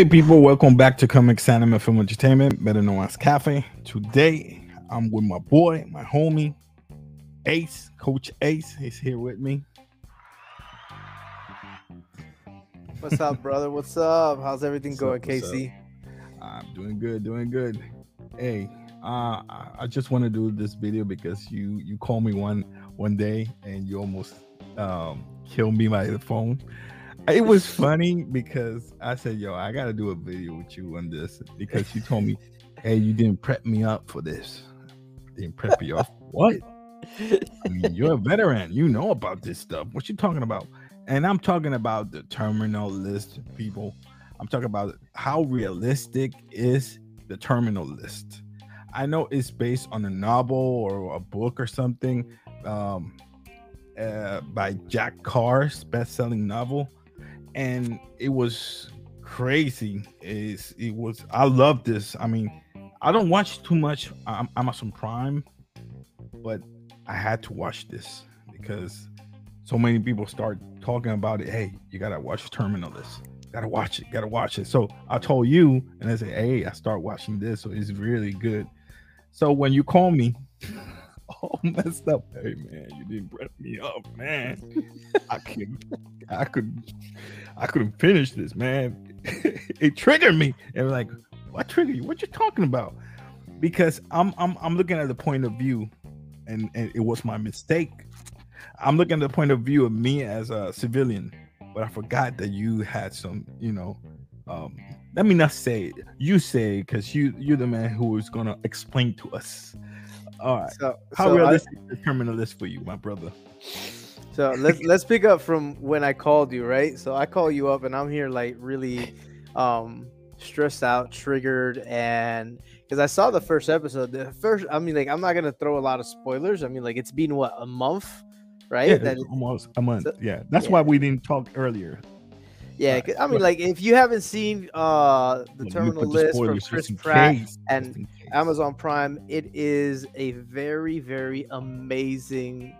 Hey people, welcome back to Comics Anime Film Entertainment, better known as Cafe. Today I'm with my boy, my homie, Ace, Coach Ace. He's here with me. What's up, brother? What's up? How's everything What's going, up, what's Casey? I'm doing good, doing good. Hey, uh, I I just want to do this video because you you called me one one day and you almost um killed me by the phone. It was funny because I said, "Yo, I got to do a video with you on this," because you told me, "Hey, you didn't prep me up for this." Didn't prep you up. What? I mean, you're a veteran. You know about this stuff. What you talking about? And I'm talking about the terminal list, people. I'm talking about how realistic is the terminal list. I know it's based on a novel or a book or something um, uh, by Jack Carr's best-selling novel, and it was crazy. Is it was I love this. I mean, I don't watch too much um, Amazon Prime, but I had to watch this because so many people start talking about it. Hey, you gotta watch Terminal List. Gotta watch it. Gotta watch it. So I told you, and I said, hey, I start watching this. So it's really good. So when you call me, all messed up, hey man, you didn't prep me up, man. I could, I could, I couldn't finish this, man. it triggered me, and like, what triggered you? What you talking about? Because I'm, I'm, I'm looking at the point of view, and and it was my mistake. I'm looking at the point of view of me as a civilian, but I forgot that you had some, you know. Um, let me not say it. You say because you you're the man who is gonna explain to us. All right. So, How so, I- realistic is the terminal list for you, my brother? so let's let's pick up from when I called you, right? So I call you up, and I'm here like really um stressed out, triggered, and because I saw the first episode. The first, I mean, like I'm not gonna throw a lot of spoilers. I mean, like it's been what a month, right? Yeah, That almost a month. so- yeah, that's yeah. why we didn't talk earlier. Yeah, I mean, like if you haven't seen uh the me terminal put the list from Chris Pratt case, and just in case. Amazon Prime, it is a very, very amazing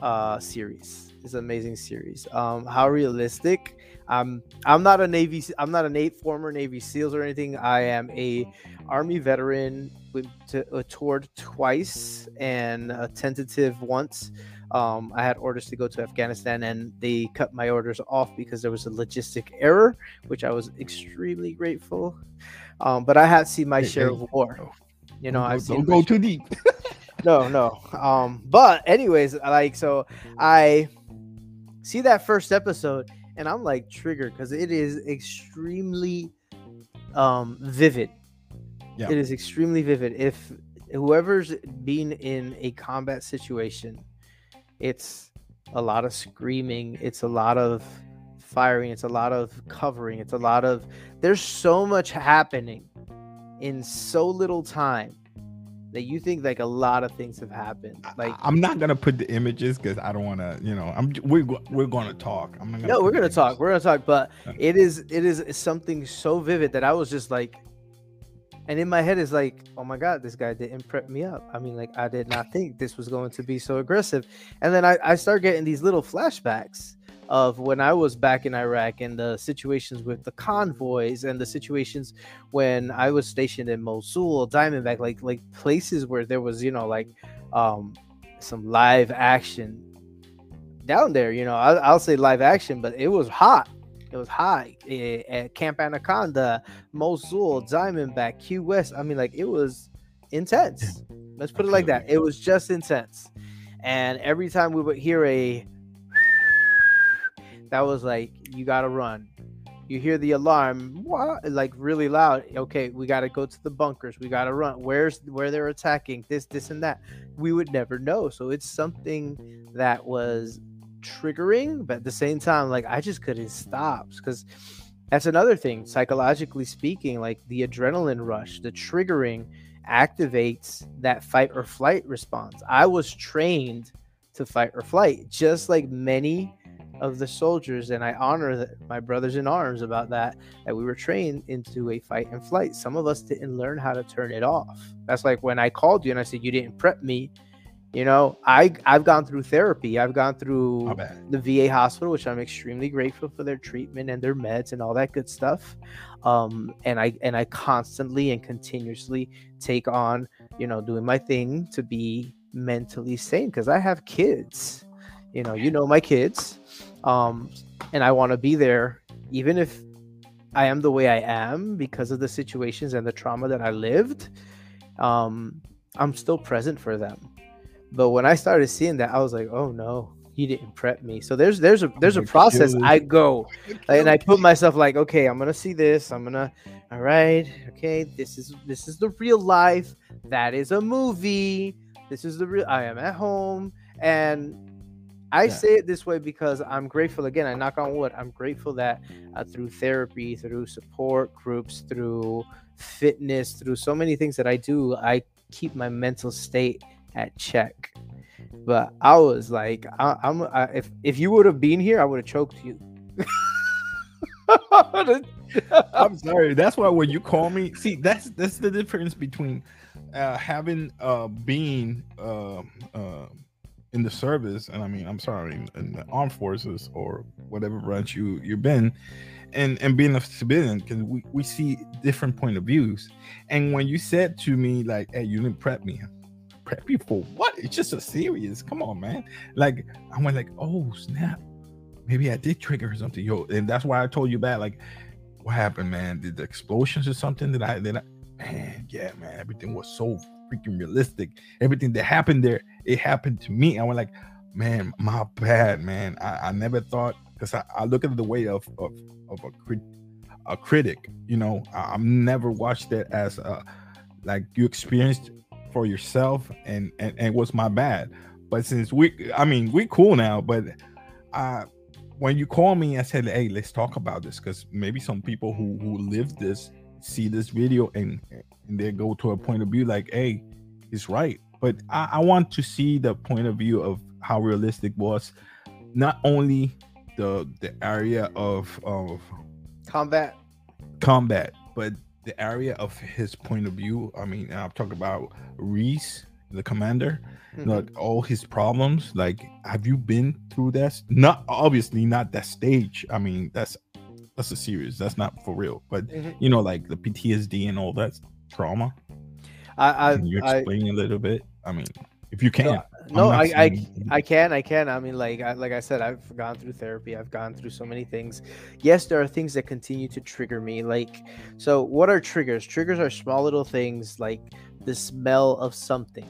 uh series. It's an amazing series. Um, how realistic. Um, I'm not a Navy. I'm not a Navy former Navy SEALs or anything. I am a Army veteran. With to, uh, toured twice and a tentative once. Um, I had orders to go to Afghanistan, and they cut my orders off because there was a logistic error, which I was extremely grateful. Um, but I have seen my Hey, share hey, of war. oh, You know, I've seen don't go too deep. no, no. Um, but anyways, like so I see that first episode and I'm like triggered because it is extremely um vivid. Yeah. It is extremely vivid. If whoever's been in a combat situation, it's a lot of screaming, it's a lot of firing, it's a lot of covering, it's a lot of there's so much happening in so little time that you think like a lot of things have happened. Like I, am not gonna put the images because I don't want to. You know, I'm. We're we're gonna talk. I'm. Gonna no, we're gonna talk. We're gonna talk, but it is it is something so vivid that I was just like, and in my head is like, oh my god, this guy didn't prep me up. I mean, like I did not think this was going to be so aggressive, and then I I start getting these little flashbacks of when I was back in Iraq and the situations with the convoys and the situations when I was stationed in Mosul, Diamondback, like like places where there was you know like um some live action down there. You know, I, I'll say live action, but it was hot. It was high eh, at Camp Anaconda, Mosul, Diamondback, Q West. I mean, like it was intense. Let's put it like that. It was just intense. And every time we would hear a, that was like you gotta run. You hear the alarm, what? like really loud. Okay, we gotta go to the bunkers. We gotta run. Where's where they're attacking? This, this, and that. We would never know. So it's something that was triggering, but at the same time, like I just couldn't stop because that's another thing. Psychologically speaking, like the adrenaline rush, the triggering activates that fight or flight response. I was trained to fight or flight, just like many of the soldiers, and I honor that my brothers in arms about that. That we were trained into a fight and flight. Some of us didn't learn how to turn it off. That's like when I called you and I said you didn't prep me You know, I I've gone through therapy. I've gone through the VA hospital, which I'm extremely grateful for their treatment and their meds and all that good stuff. Um, and I and I constantly and continuously take on, you know, doing my thing to be mentally sane because I have kids. You know, you know my kids, um, and I want to be there, even if I am the way I am because of the situations and the trauma that I lived. Um, I'm still present for them but when I started seeing that, I was like, "Oh no, he didn't prep me." So there's there's a there's a process I go, and I put myself like, "Okay, I'm gonna see this. I'm gonna, all right, okay, this is this is the real life. That is a movie. This is the real. I am at home, and I Yeah. say it this way because I'm grateful. Again, I knock on wood. I'm grateful that uh, through therapy, through support groups, through fitness, through so many things that I do, I keep my mental state at check. But I was like, I, I'm I, if if you would have been here, I would have choked you. I'm sorry. That's why when you call me, see, that's that's the difference between uh, having uh, being uh, uh, in the service, and I mean, I'm sorry, in, in the armed forces or whatever branch you you've been, and and being a civilian, because we we see different point of views. And when you said to me like, "Hey, you didn't prep me," prep you for what? It's just a series. Come on, man. Like I went like, "Oh snap." Maybe I did trigger something, yo, and that's why I told you back. Like, what happened, man? Did the explosions or something? Did I? Did I? Man, yeah, man. Everything was so freaking realistic. Everything that happened there, it happened to me. I went like, man, my bad, man. I, I never thought because I, I look at the way of of of a crit, a critic. You know, I, I've never watched it as a like you experienced for yourself, and and, and it was my bad. But since we, I mean, we cool now, but I when you call me, I said, "Hey, let's talk about this," because maybe some people who who live this see this video and and they go to a point of view like, "Hey, he's right." But I, I want to see the point of view of how realistic was, not only the the area of of Combat. combat, but the area of his point of view. I mean, I'm talking about Reese, the commander Mhm. like all his problems like have you been through that not obviously not that stage i mean that's that's a serious that's not for real but Mhm. you know like the ptsd and all that trauma I, can you I, I, explain a little bit i mean if you can No, no, I, I, I can, I can. I mean, like, I, like I said, I've gone through therapy. I've gone through so many things. Yes, there are things that continue to trigger me. Like, so what are triggers? Triggers are small little things like the smell of something,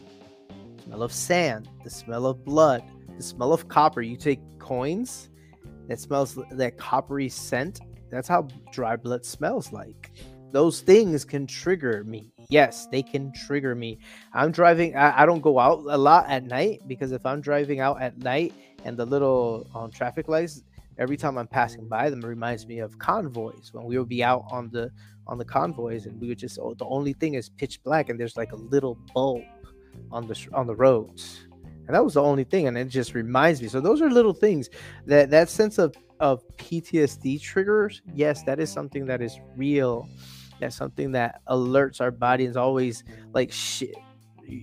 the smell of sand, the smell of blood, the smell of copper. You take coins that smells that coppery scent. That's how dry blood smells like. Those things can trigger me. Yes, they can trigger me. I'm driving. I, I don't go out a lot at night because if I'm driving out at night and the little um, traffic lights, every time I'm passing by them, reminds me of convoys when we would be out on the on the convoys and we would just. Oh, the only thing is pitch black and there's like a little bulb on the on the roads, and that was the only thing, and it just reminds me. So those are little things that that sense of of PTSD triggers. Yes, that is something that is real. That's something that alerts our body is always like sh-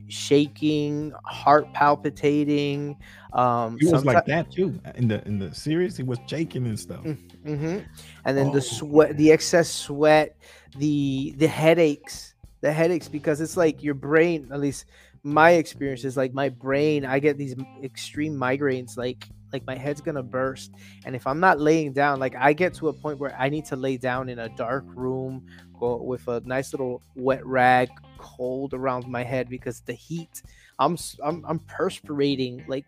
shaking, heart palpitating. Um, he was like that too in the in the series he was shaking and stuff Mhm. And then Oh, the sweat, the excess sweat, the the headaches, the headaches because it's like your brain. At least my experience is like my brain. I get these extreme migraines, like like my head's gonna burst. And if I'm not laying down, like I get to a point where I need to lay down in a dark room, with a nice little wet rag, cold around my head because the heat. I'm I'm I'm perspirating like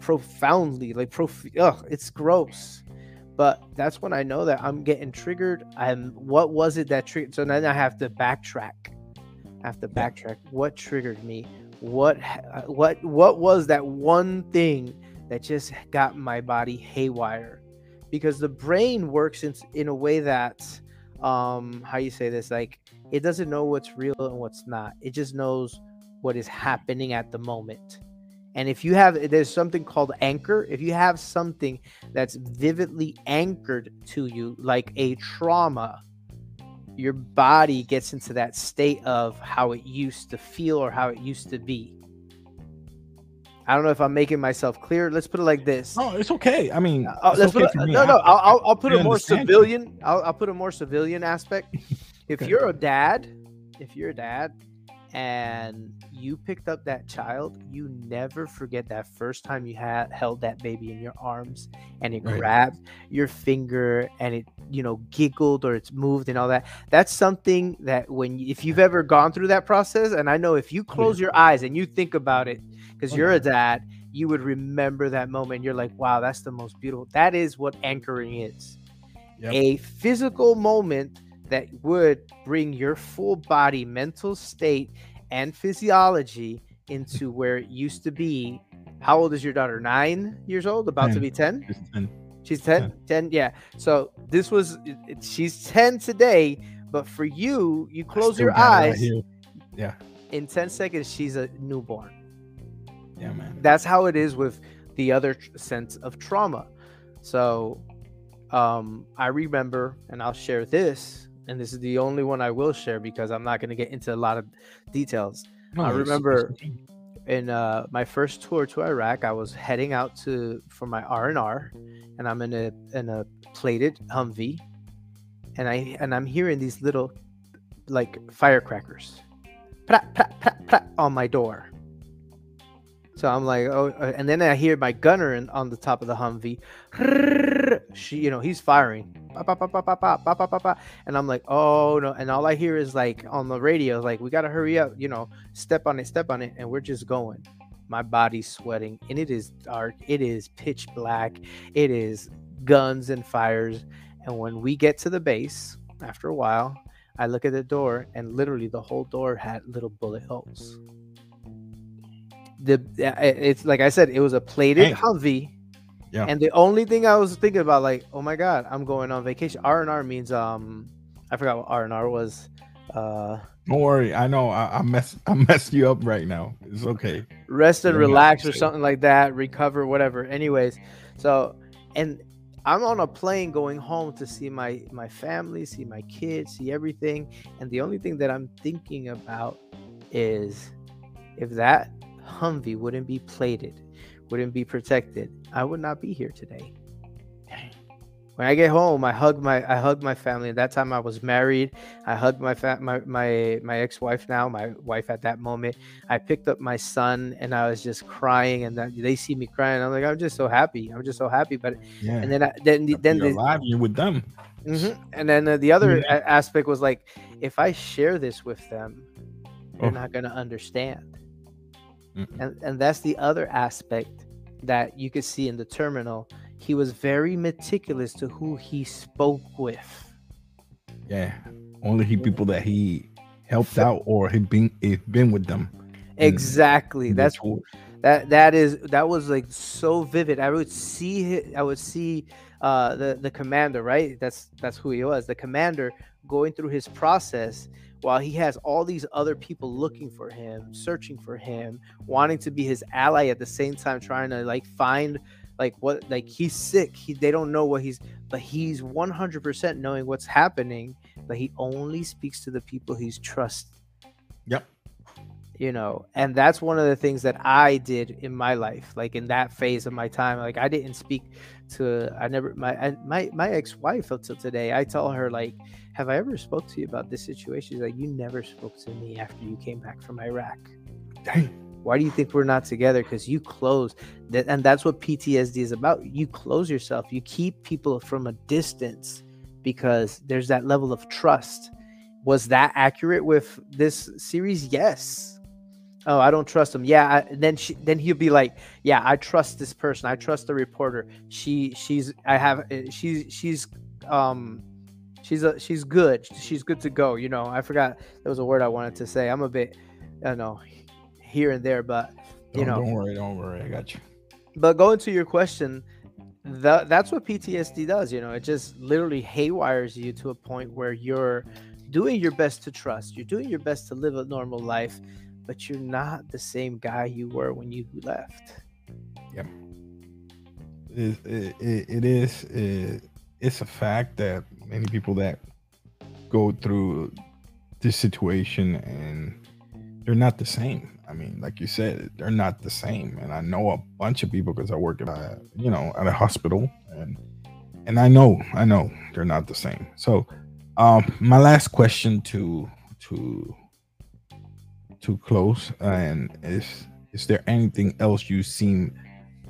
profoundly, like prof. Ugh, it's gross but that's when I know that I'm getting triggered. I'm what was it that triggered? So then I have to backtrack. I have to backtrack. What triggered me? What uh, what what was that one thing that just got my body haywire? Because the brain works in in a way that um how you say this like it doesn't know what's real and what's not. It just knows what is happening at the moment. And if you have there's something called anchor, if you have something that's vividly anchored to you like a trauma your body gets into that state of how it used to feel or how it used to be I don't know if I'm making myself clear. Let's put it like this. No, it's okay. I mean, Uh, let's okay put a, me. no, no. I'll, I'll, I'll put I a more civilian. I'll, I'll put a more civilian aspect. If Okay. you're a dad, if you're a dad, and you picked up that child, you never forget that first time you had held that baby in your arms and it Right. grabbed your finger and it, you know, giggled or it's moved and all that. That's something that when if you've ever gone through that process, and I know if you close your eyes and you think about it, because Oh, you're a dad, you would remember that moment. You're like, wow, that's the most beautiful. That is what anchoring is. Yep. A physical moment that would bring your full body mental state and physiology into where it used to be. How old is your daughter? Nine years old, about to be 10? Just- and She's 10? 10, yeah. So this was, she's 10 today, but for you, you close your it right eyes. Yeah, In 10 seconds, she's a newborn yeah, man. that's how it is with the other tr- sense of trauma. So um i remember and i'll share this and this is the only one i will share because i'm not going to get into a lot of details. No, I remember- in uh my first tour to iraq i was heading out to for my r&r and i'm in a in a plated humvee and i and i'm hearing these little like firecrackers. Prat, prat, prat, on my door so I'm like, oh, uh, and then I hear my gunner in, on the top of the Humvee. She, you know, he's firing. And I'm like, oh no. And all I hear is like on the radio, like, we got to hurry up, you know, step on it, step on it. And we're just going. My body's sweating and it is dark. It is pitch black. It is guns and fires. And when we get to the base, after a while, I look at the door and literally the whole door had little bullet holes the it's like I said, it was a plated Dang. Humvee. Yeah. And the only thing I was thinking about, like, oh my god, I'm going on vacation. R and R means um, I forgot what R and R was. Uh, Don't worry. I know. I, I mess. I messed you up right now. It's okay. rest and relax or something like that. Recover, whatever. Anyways, so and I'm on a plane going home to see my my family, see my kids, see everything, and the only thing that I'm thinking about is if that Humvee wouldn't be plated, wouldn't be protected, I would not be here today. When I get home, I hug my I hug my family. At that time, I was married. I hugged my fa- my my my ex wife now, my wife at that moment. I picked up my son, and I was just crying. And that, they see me crying. I'm like, I'm just so happy. I'm just so happy. But Yeah. and then I, then then you're the, alive. You're with them. Mhm. And then uh, the other Yeah. aspect was like, if I share this with them, they're Oh. not going to understand. Mm-mm. And and that's the other aspect that you could see in the terminal. He was very meticulous to who he spoke with. Yeah. Only he people that he helped out or he been he been with them. Exactly. in the That's that that is that was like so vivid. I would see. I would see uh the the commander, right? That's that's who he was. The commander going through his process while he has all these other people looking for him, searching for him, wanting to be his ally at the same time trying to like find like what like he's sick. He they don't know what he's but he's 100% knowing what's happening, but he only speaks to the people he's trust Yep. you know and that's one of the things that i did in my life like in that phase of my time like i didn't speak to i never my I, my my ex-wife until today i tell her like have i ever spoke to you about this situation? She's like you never spoke to me after you came back from iraq. Dang. why do you think we're not together? Because you close and that's what ptsd is about. You close yourself. You keep people from a distance because there's that level of trust. Was that accurate with this series? Yes. Oh i don't trust him. Yeah I, then she then he'll be like yeah i trust this person. I trust the reporter. She she's i have uh, she's she's um she's a she's good she's good to go you know i forgot there was a word i wanted to say i'm a bit i know here and there but you Don't, know don't worry. Don't worry. I got you. but going to your question tha- that's what ptsd does you know it just literally haywires you to a point where you're doing your best to trust you're doing your best to live a normal life but you're not the same guy you were when you left It, it, it, it is. It, it's a fact that many people that go through this situation and they're not the same. I mean, like you said, they're not the same. And I know a bunch of people because I work at a, you know, at a hospital and and I know, I know they're not the same. So um my last question to to to close and is is there anything else you've seen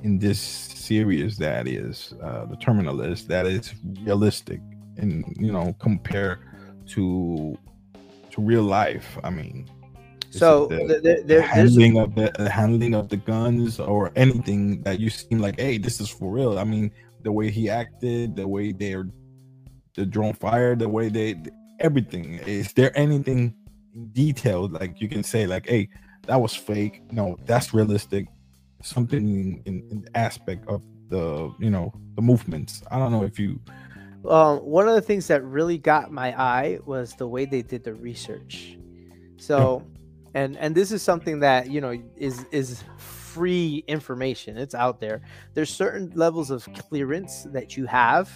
in this series that is uh the terminal list that is realistic and you know compare to to real life i mean. So the, the, the, the handling of the, the, handling of the guns or anything that you seem like hey this is for real? I mean the way he acted the way they're the drone fire the way they everything. Is there anything detailed like you can say like hey that was fake? No that's realistic. Something in, in the aspect of the you know the movements. I don't know if you um, one of the things that really got my eye was the way they did the research. So and and this is something that you know is is free information. It's out there. There's certain levels of clearance that you have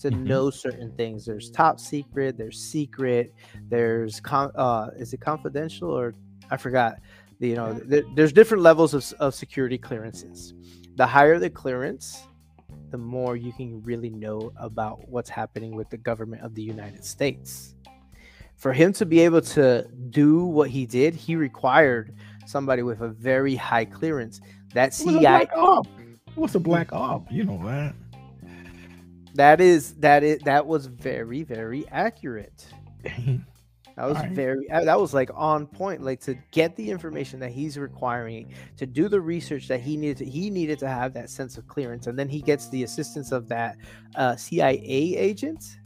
to mm-hmm. know certain things. There's top secret there's secret there's con- uh is it confidential or i forgot. You know th- there's different levels of, of security clearances. The higher the clearance the more you can really know about what's happening with the government of the united states for him to be able to do what he did, he required somebody with a very high clearance. That CIA What's a hmm. black op? You know that. That is that is that was very very accurate. That was right. very uh, that was like on point like to get the information that he's requiring to do the research that he needed to he needed to have that sense of clearance and then he gets the assistance of that uh, CIA agent.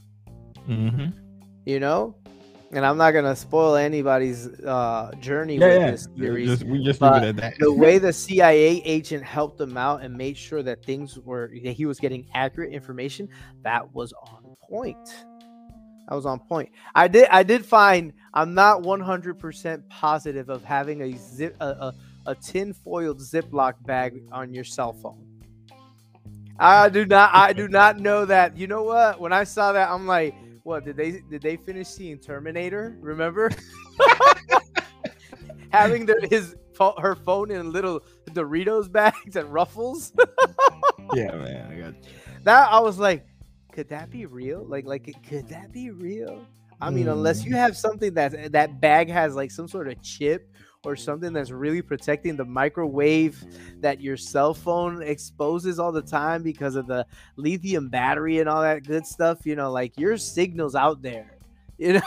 Mm-hmm. You know, and I'm not gonna spoil anybody's uh, journey yeah, with yeah. this series. Just, we just leave it at that. the way the CIA agent helped him out and made sure that things were that he was getting accurate information, that was on point. That was on point. I did I did find I'm not 100% positive of having a zip a, a, a tin foiled Ziploc bag on your cell phone. I do not I do not know that. You know what? When I saw that, I'm like what did they did they finish seeing Terminator? Remember having the, his her phone in little Doritos bags and Ruffles? yeah, man, I got you. that. I was like, could that be real? Like, like could that be real? I mean, mm. unless you have something that that bag has like some sort of chip or something that's really protecting the microwave that your cell phone exposes all the time because of the lithium battery and all that good stuff, you know, like your signals out there. You know?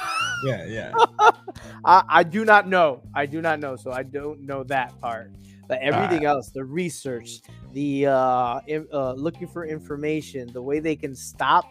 Yeah, yeah. I, I do not know. I do not know. So I don't know that part. But everything uh, else, the research, the uh, uh, looking for information, the way they can stop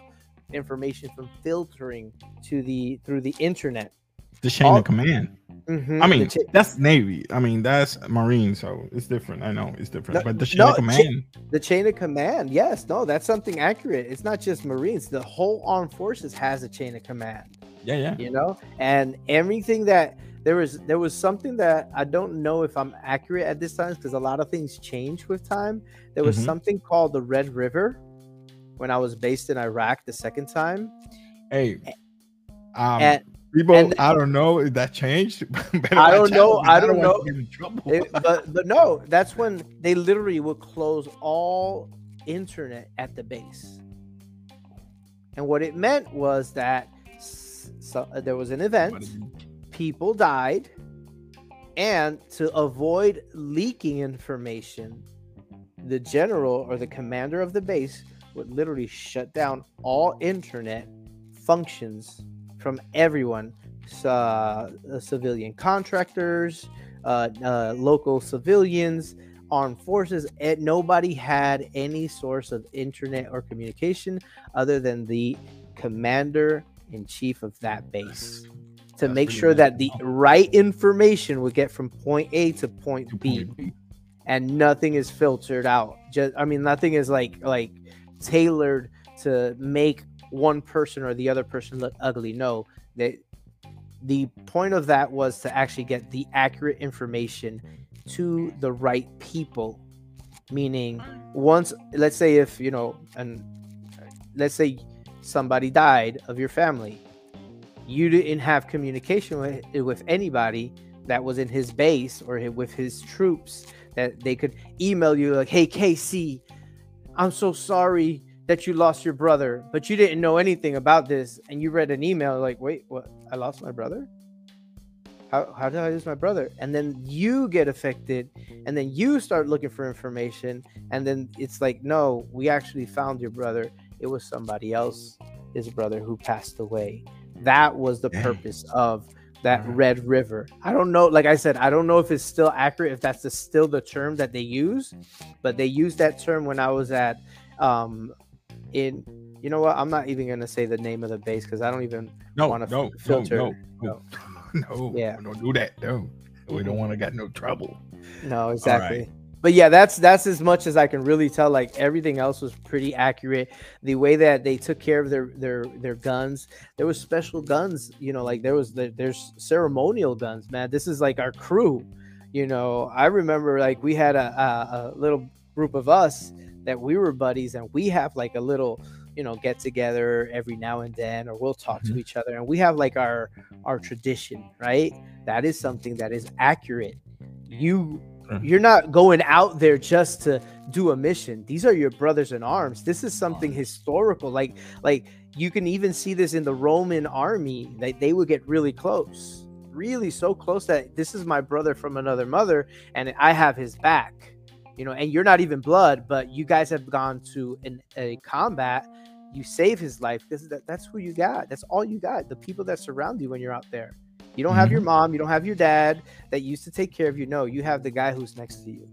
information from filtering to the through the internet. The chain all, of command. Mm-hmm. I mean, that's Navy. I mean, that's Marine, so it's different. I know it's different, no, but the chain no, of command. Cha- the chain of command, yes, no, that's something accurate. It's not just Marines. The whole armed forces has a chain of command. Yeah, yeah. You know, and everything that there was, there was something that I don't know if I'm accurate at this time because a lot of things change with time. There was mm-hmm. something called the Red River when I was based in Iraq the second time. Hey, um, People, and, I don't know if that changed. I don't know. I don't, know. It, but but no, that's when they literally would close all internet at the base. And what it meant was that so, there was an event, people died, and to avoid leaking information, the general or the commander of the base would literally shut down all internet functions from everyone uh, uh, civilian contractors, uh, uh, local civilians, armed forces. And nobody had any source of internet or communication other than the commander in chief of that base to That's make sure that the right information would get from point A to point, to B, point B, and nothing is filtered out. Just I mean, nothing is like like tailored to make one person or the other person look ugly. No, they, the point of that was to actually get the accurate information to the right people. Meaning, once, let's say, if you know, and let's say somebody died of your family, you didn't have communication with, with anybody. that was in his base or with his troops that they could email you like, "Hey KC, I'm so sorry that you lost your brother, but you didn't know anything about this, and you read an email like, wait, what? I lost my brother? How how did I lose my brother? And then you get affected, and then you start looking for information, and then it's like, no, we actually found your brother. It was somebody else, his brother, who passed away. That was the Dang. purpose of that Alright. Red River. I don't know. Like I said, I don't know if it's still accurate, if that's the, still the term that they use, but they used that term when I was at, um, in. You know what? I'm not even gonna say the name of the base because I don't even. No, wanna no, no, filter. no, no, no. Yeah. Don't do that. No. We don't want to get no trouble. No, exactly. But yeah, that's that's as much as I can really tell. Like everything else was pretty accurate. The way that they took care of their their their guns, there was special guns. You know, like there was the, there's ceremonial guns. Man, this is like our crew. You know, I remember like we had a, a, a little group of us that we were buddies, and we have like a little you know get together every now and then, or we'll talk to Mhm. each other, and we have like our our tradition, right? That is something that is accurate. You. Mm-hmm. you're not going out there just to do a mission. These are your brothers in arms. This is something historical. Like like you can even see this in the roman army. That they would get really close really so close that this is my brother from another mother and i have his back. You know and you're not even blood but you guys have gone to an, a combat. You save his life. Is that, that's who you got. That's all you got the people that surround you when you're out there you don't have your mm-hmm. mom you don't have your dad that used to take care of you. No, you have the guy who's next to you.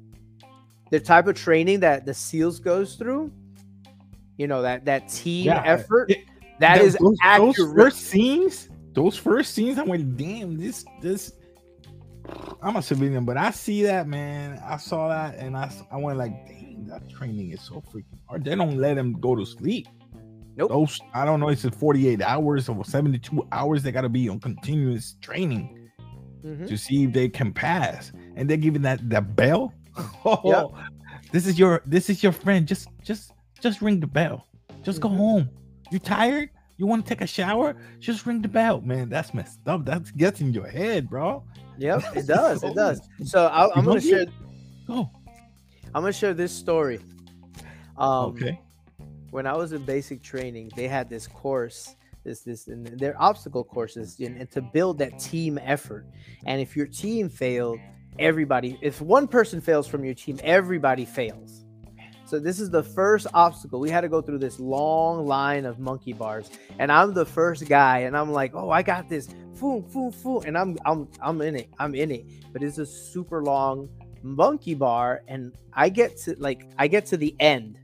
The type of training that the SEALs goes through, you know, that that team Yeah, effort, it- that Those- is those, accurate. those first scenes. Those first scenes, I went, damn, this this. I'm a civilian, but I see that man. I saw that, and I I went like, dang, that training is so freaking hard. They don't let him go to sleep. Nope. Those I don't know. It's 48 hours or 72 hours. They got to be on continuous training Mhm. to see if they can pass, and they're giving that that bell. Oh, Yep. this is your this is your friend. Just just just ring the bell. Just go Mhm. home. You tired? You want to take a shower? Just ring the bell, man. That's messed up. That gets in your head, bro. Yep, it does. It does. So I, I'm gonna share. Go. I'm gonna share this story. Um, okay. When I was in basic training, they had this course, this this and their obstacle courses, and, and to build that team effort. And if your team failed, everybody, if one person fails from your team, everybody fails. So this is the first obstacle. We had to go through this long line of monkey bars, and I'm the first guy, and I'm like, oh, I got this, foom, foom, foom, and I'm I'm I'm in it, I'm in it. But it's a super long monkey bar, and I get to like I get to the end.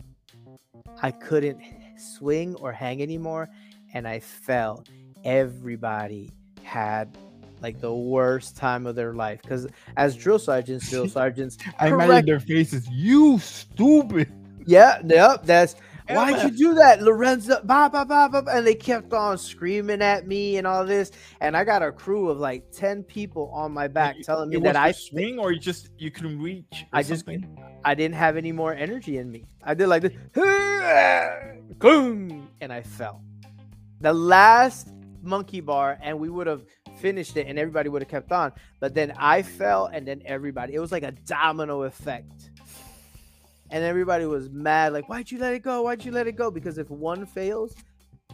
I couldn't swing or hang anymore, and I fell. Everybody had like the worst time of their life because as drill sergeants, drill sergeants, I imagine their faces. You stupid. yeah, yep, that's why'd you do that, Lorenzo? Bah, bah, bah, bah, bah," and they kept on screaming at me and all this, and I got a crew of like ten people on my back You- telling me that I swing, or you just you couldn't reach. I just- something? I didn't have any more energy in me. I did like this, and I fell. The last monkey bar, and we would have finished it, and everybody would have kept on. But then I fell, and then everybody. It was like a domino effect, and everybody was mad. Like, why'd you let it go? Why'd you let it go? Because if one fails,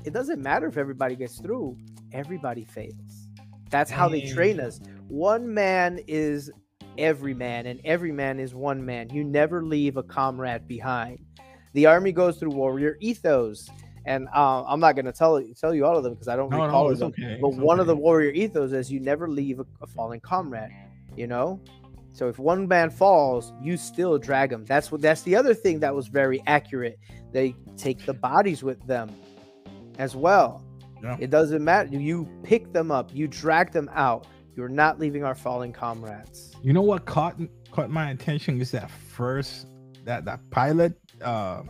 it doesn't matter if everybody gets through. Everybody fails. That's how they train us. One man is every man, and every man is one man. You never leave a comrade behind. The army goes through warrior ethos, and uh, I'm not going to tell tell you all of them because I don't No, recall no, them. okay. But it's one of the warrior ethos is you never leave a, a fallen comrade. You know, so if one man falls, you still drag him. That's what. That's the other thing that was very accurate. They take the bodies with them as well. Yeah. It doesn't matter. You pick them up. You drag them out. You're not leaving our fallen comrades. You know what caught caught my attention is that first that that pilot uh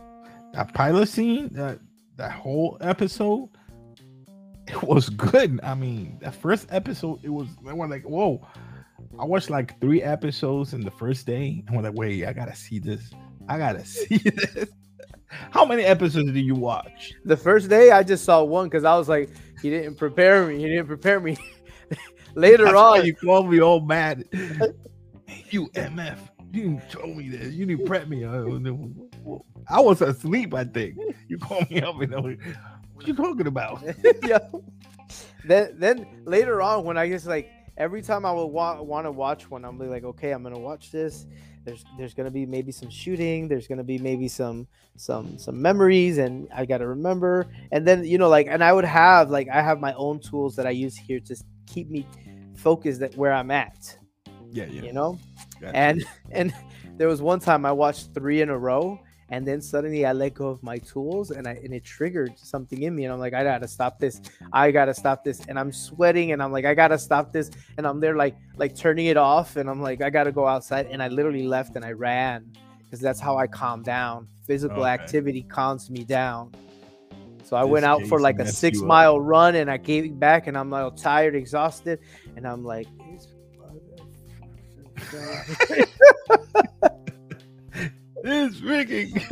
that pilot scene that that whole episode it was good. I mean, that first episode it was I was like, whoa. I watched like three episodes in the first day and I'm like, wait, I gotta see this. I gotta see this. How many episodes did you watch? The first day, I just saw one because I was like, he didn't prepare me. He didn't prepare me. later That's on, you called me all mad. You MF, you didn't tell me this. You didn't prep me. I was asleep. I think you called me up and I was, what you talking about? yeah. Then then later on, when I just like every time I would wa- want to watch one, I'm like, okay, I'm gonna watch this. There's there's gonna be maybe some shooting. There's gonna be maybe some some some memories, and I gotta remember. And then you know, like, and I would have like I have my own tools that I use here to keep me focused at where I'm at. Yeah, yeah. You know, Gotcha. and and there was one time I watched three in a row, and then suddenly I let go of my tools, and I and it triggered something in me, and I'm like, I gotta stop this, I gotta stop this, and I'm sweating, and I'm like, I gotta stop this, and I'm there like like turning it off, and I'm like, I gotta go outside, and I literally left and I ran because that's how I calm down. Physical Okay. activity calms me down. So I This went out for like a six mile run, and I came back, and I'm like tired, exhausted, and I'm like. It's rigging.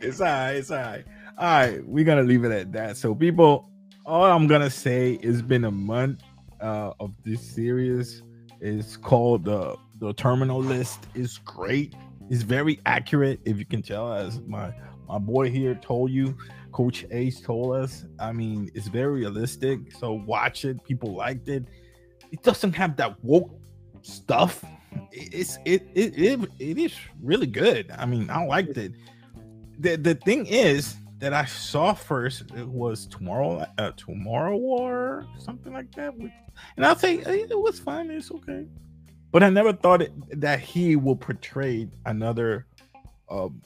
it's all right. It's all right. All right. We're going to leave it at that. So, people, all I'm going to say it's been a month uh, of this series. It's called the the terminal list. is great. It's very accurate, if you can tell, as my my boy here told you. Coach Ace told us. I mean, it's very realistic. So watch it. People liked it. It doesn't have that woke stuff. It's it it it, it is really good. I mean, I liked it. The the thing is that I saw first it was tomorrow uh, tomorrow war something like that. And I'll say eh, it was fine. It's okay. But I never thought it, that he will portray another um,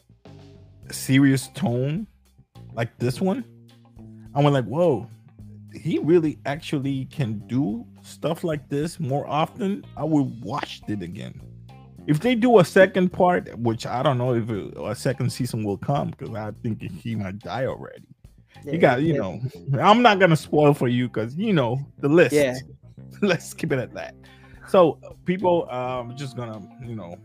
serious tone like this one. I went like, whoa, he really actually can do stuff like this more often. I would watch it again. If they do a second part, which I don't know if a, a second season will come, because I think he might die already. You got, you know, I'm not gonna spoil for you because you know the list. Yeah. Let's keep it at that. So people, um, just gonna, you know,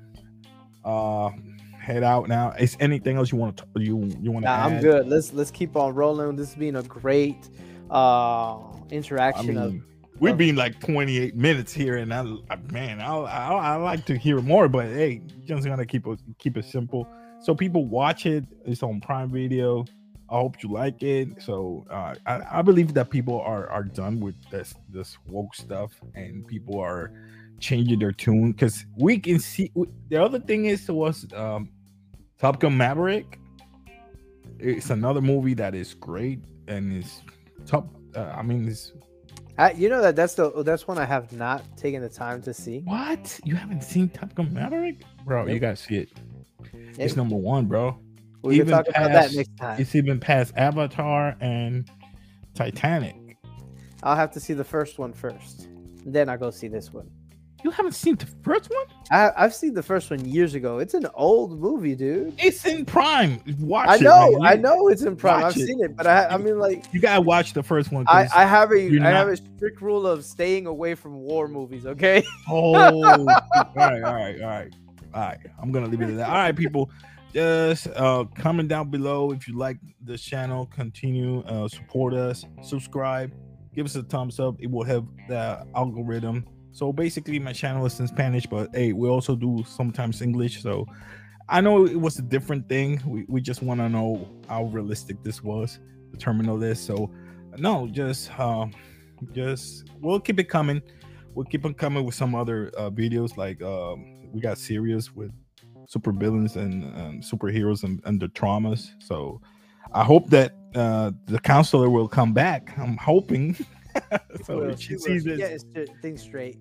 uh, head out now. Is anything else you want to you you want to? Nah, I'm good. Let's let's keep on rolling. This has been a great uh I interaction of we've of- been like 28 minutes here, and I, I man, I, I I like to hear more, but hey, just gonna keep it keep it simple. So people watch it. It's on Prime Video. I hope you like it. So uh, I, I believe that people are are done with this this woke stuff, and people are changing their tune because we can see. The other thing is was um, Top Gun Maverick. It's another movie that is great and is top. Uh, I mean, I, you know that that's the that's one I have not taken the time to see. What? You haven't seen Top Gun Maverick? Bro, you gotta see it. It's number one, bro. we can even talk about that next time. It's even past Avatar and Titanic. I'll have to see the first one first. Then I'll go see this one. You haven't seen the first one? I, I've seen the first one years ago. It's an old movie, dude. It's in Prime. Watch I it. know, man. I know it's in Prime. watch I've it. seen it, but I, I mean, like, You gotta watch the first one. I, I have a I you're have a strict rule of staying away from war movies. Okay. Oh, all right, all right, all right, all right. I'm gonna leave it at that. All right, people, just uh, comment down below if you like this channel. Continue uh, support us, subscribe, give us a thumbs up. It will help the algorithm. So basically, my channel is in Spanish, but hey, we also do sometimes English. So I know it was a different thing. We we just want to know how realistic this was, the terminal list. So no, just uh, just we'll keep it coming we'll keep on coming with some other uh, videos like um, we got serious with super villains and um, superheroes and, and the traumas so i hope that uh, the counselor will come back i'm hoping so Well, if she she will. sees She this gets things straight.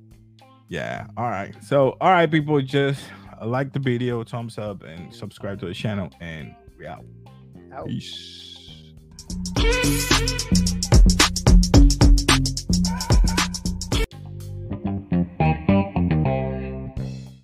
yeah all right so all right people just uh, like the video thumbs up and subscribe to the channel and we out Out. peace